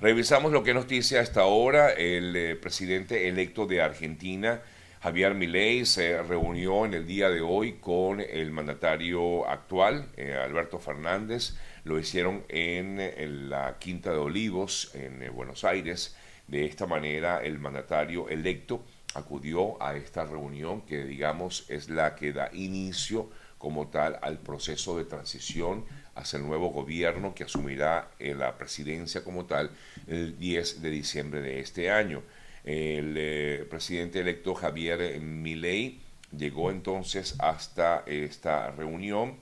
Revisamos lo que nos dice hasta ahora el eh, presidente electo de Argentina, Javier Milei, se reunió en el día de hoy con el mandatario actual, eh, Alberto Fernández. Lo hicieron en, en, la Quinta de Olivos, en Buenos Aires. De esta manera, el mandatario electo acudió a esta reunión que, digamos, es la que da inicio como tal al proceso de transición hacia el nuevo gobierno que asumirá eh, la presidencia como tal el 10 de diciembre de este año. El eh, presidente electo Javier Milei llegó entonces hasta esta reunión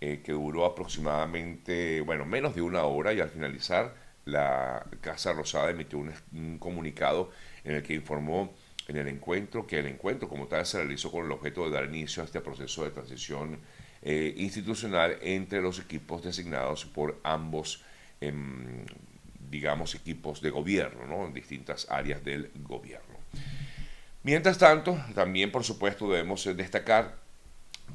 eh, que duró aproximadamente, bueno, menos de una hora y al finalizar la Casa Rosada emitió un comunicado en el que informó en el encuentro, que el encuentro como tal se realizó con el objeto de dar inicio a este proceso de transición eh, institucional entre los equipos designados por ambos, em, digamos, equipos de gobierno, ¿no? en distintas áreas del gobierno. Mientras tanto, también por supuesto debemos destacar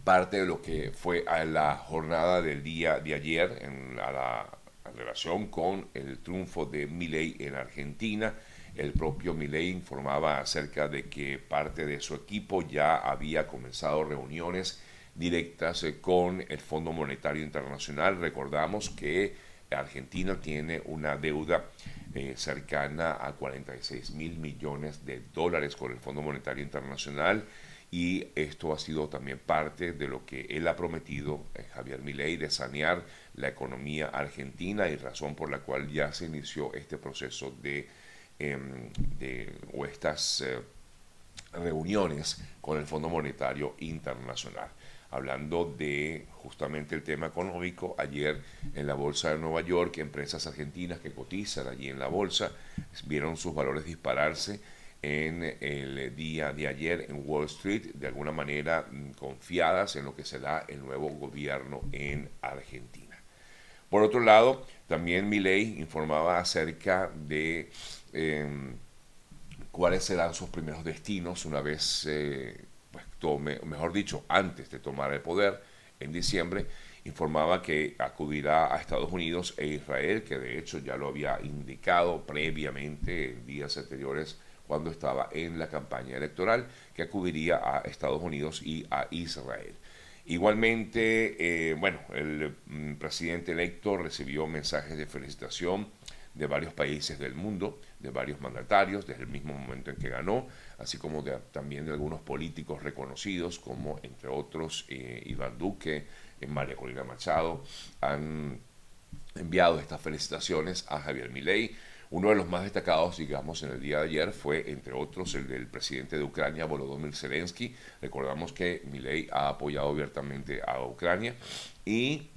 parte de lo que fue a la jornada del día de ayer en la, relación con el triunfo de Milei en Argentina, el propio Milei informaba acerca de que parte de su equipo ya había comenzado reuniones directas eh, con el Fondo Monetario Internacional. Recordamos que Argentina tiene una deuda eh, cercana a 46 mil millones de dólares con el Fondo Monetario Internacional y esto ha sido también parte de lo que él ha prometido, eh, Javier Milei, de sanear la economía argentina y razón por la cual ya se inició este proceso de Em, de, o estas eh, reuniones con el Fondo Monetario Internacional. Hablando de justamente el tema económico, ayer en la Bolsa de Nueva York, empresas argentinas que cotizan allí en la bolsa vieron sus valores dispararse en el día de ayer en Wall Street, de alguna manera mm, confiadas en lo que será el nuevo gobierno en Argentina. Por otro lado, también Milei informaba acerca de Em, cuáles serán sus primeros destinos una vez eh, pues, tome, mejor dicho, antes de tomar el poder en diciembre, informaba que acudirá a Estados Unidos e Israel, que de hecho ya lo había indicado previamente en días anteriores cuando estaba en la campaña electoral, que acudiría a Estados Unidos y a Israel. Igualmente, eh, bueno, el mm, presidente electo recibió mensajes de felicitación de varios países del mundo, de varios mandatarios desde el mismo momento en que ganó, así como de, también de algunos políticos reconocidos como entre otros eh, Iván Duque, eh, María Corina Machado, han enviado estas felicitaciones a Javier Milei. Uno de los más destacados, digamos, en el día de ayer fue, entre otros, el del presidente de Ucrania, Volodymyr Zelensky. Recordamos que Milei ha apoyado abiertamente a Ucrania y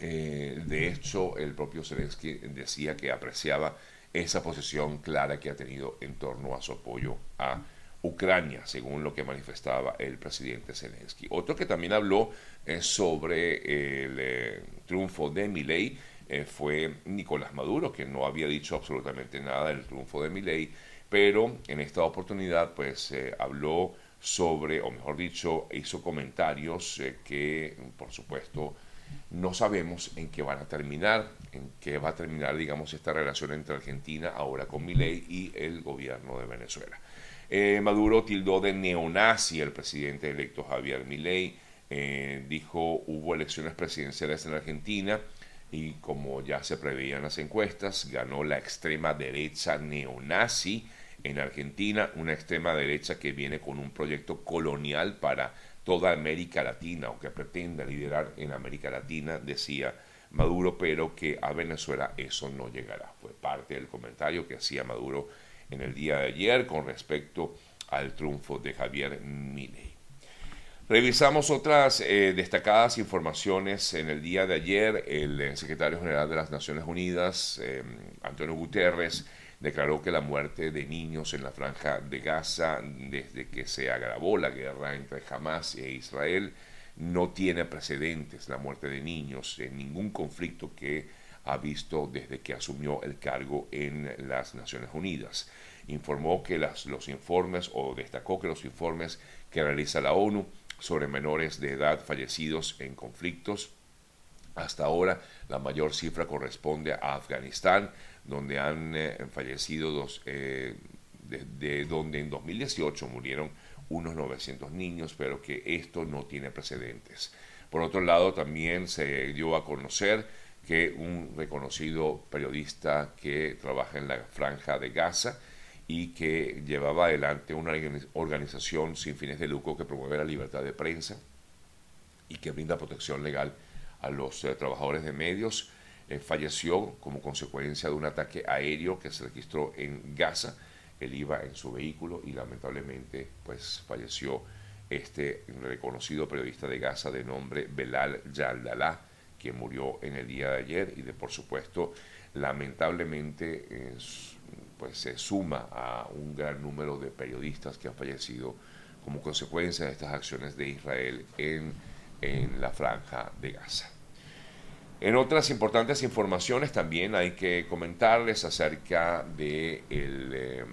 eh, de hecho, el propio Zelensky decía que apreciaba esa posición clara que ha tenido en torno a su apoyo a Ucrania, según lo que manifestaba el presidente Zelensky. Otro que también habló eh, sobre el eh, triunfo de Milei fue Nicolás Maduro, que no había dicho absolutamente nada del triunfo de Milei, pero en esta oportunidad pues habló sobre, o mejor dicho, hizo comentarios que por supuesto no sabemos en qué van a terminar, en qué va a terminar, digamos, esta relación entre Argentina ahora con Milei y el gobierno de Venezuela. Eh, Maduro tildó de neonazi al presidente electo Javier Milei, eh, dijo hubo elecciones presidenciales en Argentina y como ya se preveían las encuestas, ganó la extrema derecha neonazi en Argentina, una extrema derecha que viene con un proyecto colonial para toda América Latina o que pretenda liderar en América Latina, decía Maduro, pero que a Venezuela eso no llegará. Fue parte del comentario que hacía Maduro en el día de ayer con respecto al triunfo de Javier Milei. Revisamos otras eh, destacadas informaciones en el día de ayer. El eh, secretario general de las Naciones Unidas, eh, Antonio Guterres, declaró que la muerte de niños en la franja de Gaza desde que se agravó la guerra entre Hamas e Israel no tiene precedentes, la muerte de niños en ningún conflicto que ha visto desde que asumió el cargo en las Naciones Unidas. Informó que las, los informes, o destacó que los informes que realiza la ONU sobre menores de edad fallecidos en conflictos hasta ahora, la mayor cifra corresponde a Afganistán, donde han fallecido dos, de, donde en 2018 murieron unos 900 niños, pero que esto no tiene precedentes. Por otro lado, también se dio a conocer que un reconocido periodista que trabaja en la franja de Gaza y que llevaba adelante una organización sin fines de lucro que promueve la libertad de prensa y que brinda protección legal a los eh, trabajadores de medios, eh, falleció como consecuencia de un ataque aéreo que se registró en Gaza. Él iba en su vehículo y lamentablemente pues falleció este reconocido periodista de Gaza de nombre Belal Yaldalá, que murió en el día de ayer. Y de por supuesto lamentablemente pues se suma a un gran número de periodistas que han fallecido como consecuencia de estas acciones de Israel en, en la franja de Gaza. En otras importantes informaciones también hay que comentarles acerca de el, eh,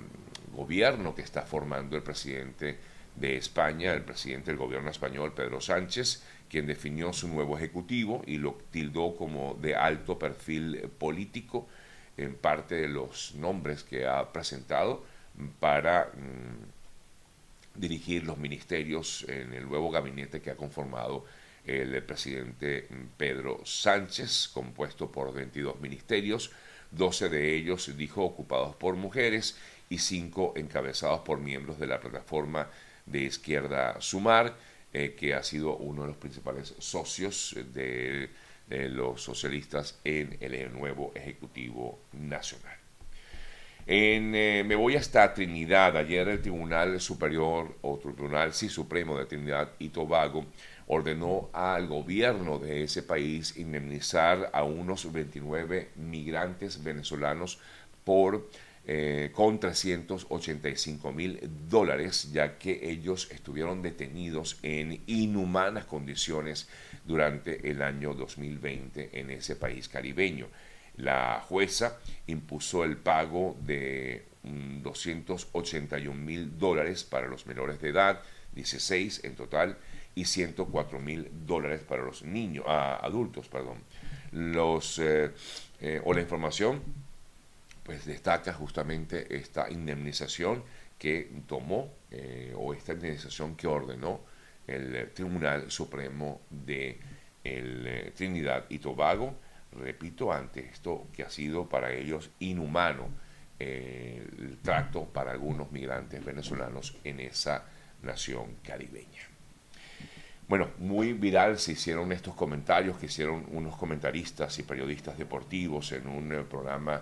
gobierno que está formando el presidente de España, el presidente del gobierno español, Pedro Sánchez, quien definió su nuevo ejecutivo y lo tildó como de alto perfil político en parte de los nombres que ha presentado para mm, dirigir los ministerios en el nuevo gabinete que ha conformado el presidente Pedro Sánchez, compuesto por 22 ministerios, 12 de ellos, dijo, ocupados por mujeres y cinco encabezados por miembros de la plataforma de izquierda Sumar, eh, que ha sido uno de los principales socios de, los socialistas en el nuevo Ejecutivo Nacional. Eh, me voy hasta Trinidad. Ayer el Tribunal Superior, o Tribunal sí Supremo de Trinidad y Tobago, ordenó al gobierno de ese país indemnizar a unos 29 migrantes venezolanos por eh, con 385 mil dólares, ya que ellos estuvieron detenidos en inhumanas condiciones durante el año 2020 en ese país caribeño. La jueza impuso el pago de 281 mm, mil dólares para los menores de edad, 16 en total, y 104 mil dólares para los niños, ah, adultos, perdón. Los, eh, eh, o la información pues destaca justamente esta indemnización que tomó eh, o esta indemnización que ordenó el Tribunal Supremo de el, Trinidad y Tobago, repito, ante esto que ha sido para ellos inhumano el trato para algunos migrantes venezolanos en esa nación caribeña. Bueno, muy viral se hicieron estos comentarios que hicieron unos comentaristas y periodistas deportivos en un eh, programa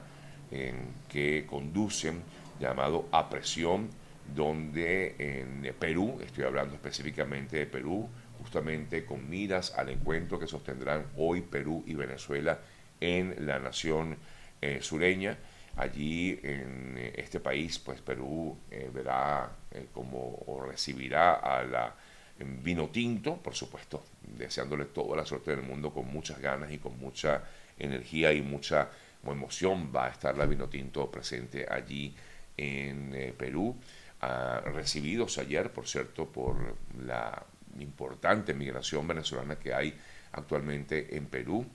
en que conducen llamado A Presión, donde en Perú, estoy hablando específicamente de Perú, justamente con miras al encuentro que sostendrán hoy Perú y Venezuela en la nación eh, sureña. Allí en este país, pues Perú eh, verá como o recibirá a la vino tinto, por supuesto, deseándole toda la suerte del mundo con muchas ganas y con mucha energía y mucha emoción va a estar la vino tinto presente allí en eh, Perú, recibidos ayer, por cierto, por la importante migración venezolana que hay actualmente en Perú.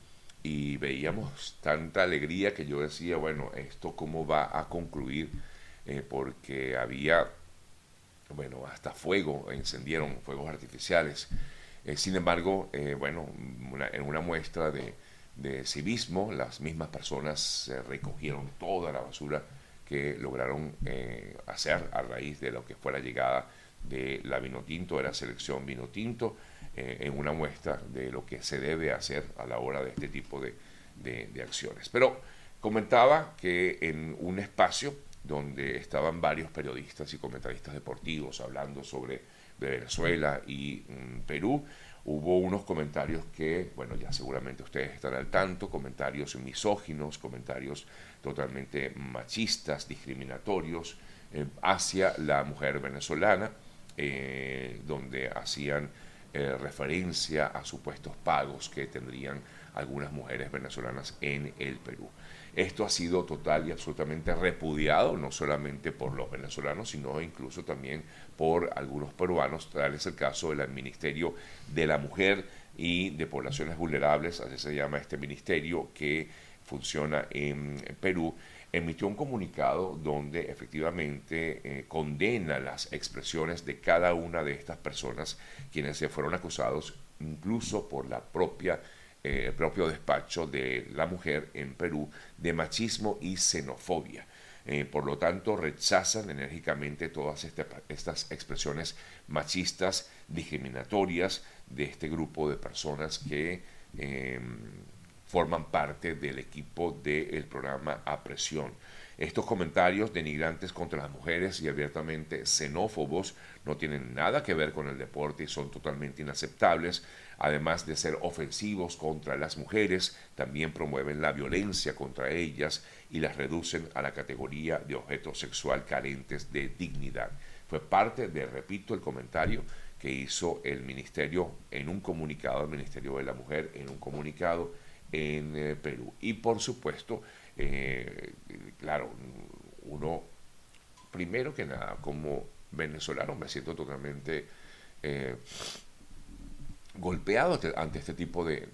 Y veíamos tanta alegría que yo decía, bueno, esto cómo va a concluir, eh, porque había bueno, hasta fuego, encendieron fuegos artificiales. Eh, sin embargo, bueno, en una muestra de, civismo, las mismas personas recogieron toda la basura que lograron eh, hacer a raíz de lo que fue la llegada de la Vinotinto, de la selección Vinotinto, en una muestra de lo que se debe hacer a la hora de este tipo de, de acciones. Pero comentaba que en un espacio donde estaban varios periodistas y comentaristas deportivos hablando sobre Venezuela y mm, Perú. Hubo unos comentarios que, bueno, ya seguramente ustedes están al tanto, comentarios misóginos, comentarios totalmente machistas, discriminatorios eh, hacia la mujer venezolana, eh, donde hacían eh, referencia a supuestos pagos que tendrían algunas mujeres venezolanas en el Perú. Esto ha sido total y absolutamente repudiado, no solamente por los venezolanos, sino incluso también por algunos peruanos, tal es el caso del Ministerio de la Mujer y de Poblaciones Vulnerables, así se llama este ministerio que funciona en Perú, emitió un comunicado donde efectivamente eh, condena las expresiones de cada una de estas personas quienes se fueron acusados incluso por la propia eh, el propio despacho de la mujer en Perú de machismo y xenofobia. Eh, por lo tanto, rechazan enérgicamente todas este, estas expresiones machistas, discriminatorias de este grupo de personas que em, forman parte del equipo del programa A Presión. Estos comentarios denigrantes contra las mujeres y abiertamente xenófobos no tienen nada que ver con el deporte y son totalmente inaceptables. Además de ser ofensivos contra las mujeres, también promueven la violencia contra ellas y las reducen a la categoría de objeto sexual carentes de dignidad. Fue parte de, repito, el comentario que hizo el ministerio en un comunicado, el Ministerio de la Mujer en un comunicado en eh, Perú. Y por supuesto, eh, claro, uno, primero que nada, como venezolano me siento totalmente eh, golpeado ante este tipo de,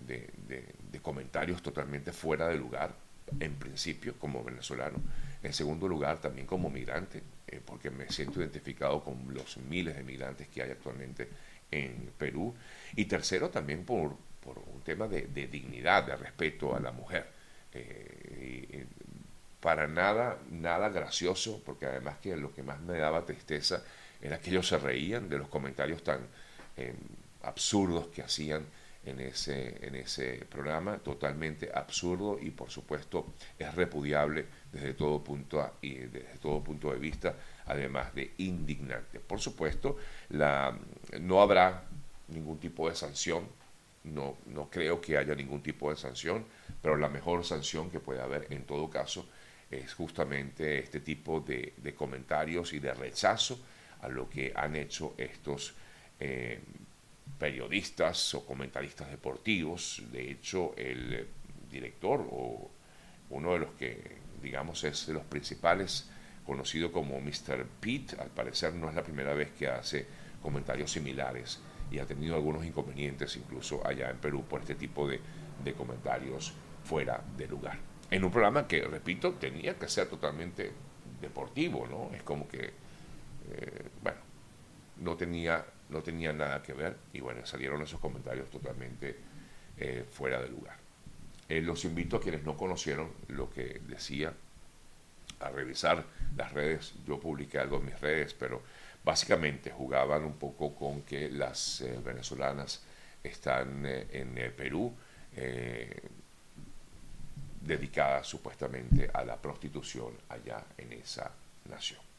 comentarios totalmente fuera de lugar, en principio como venezolano, en segundo lugar también como migrante, porque me siento identificado con los miles de migrantes que hay actualmente en Perú, y tercero también por, por un tema de, dignidad, de respeto a la mujer. Eh, para nada, nada gracioso, porque además que lo que más me daba tristeza era que ellos se reían de los comentarios tan eh, absurdos que hacían en ese, en ese programa, totalmente absurdo y por supuesto es repudiable desde todo punto, y desde todo punto de vista, además de indignante. Por supuesto, la, no habrá ningún tipo de sanción no, no creo que haya ningún tipo de sanción, pero la mejor sanción que puede haber en todo caso es justamente este tipo de, comentarios y de rechazo a lo que han hecho estos eh, periodistas o comentaristas deportivos. De hecho, el director o uno de los que, digamos, es de los principales, conocido como Mr. Pete, al parecer no es la primera vez que hace comentarios similares y ha tenido algunos inconvenientes incluso allá en Perú por este tipo de, comentarios fuera de lugar. En un programa que, repito, tenía que ser totalmente deportivo, ¿no? Es como que, eh, bueno, no tenía, no tenía nada que ver y bueno, salieron esos comentarios totalmente eh, fuera de lugar. Eh, los invito a quienes no conocieron lo que decía a revisar las redes. Yo publiqué algo en mis redes, pero básicamente jugaban un poco con que las eh, venezolanas están eh, en el Perú eh, dedicadas supuestamente a la prostitución allá en esa nación.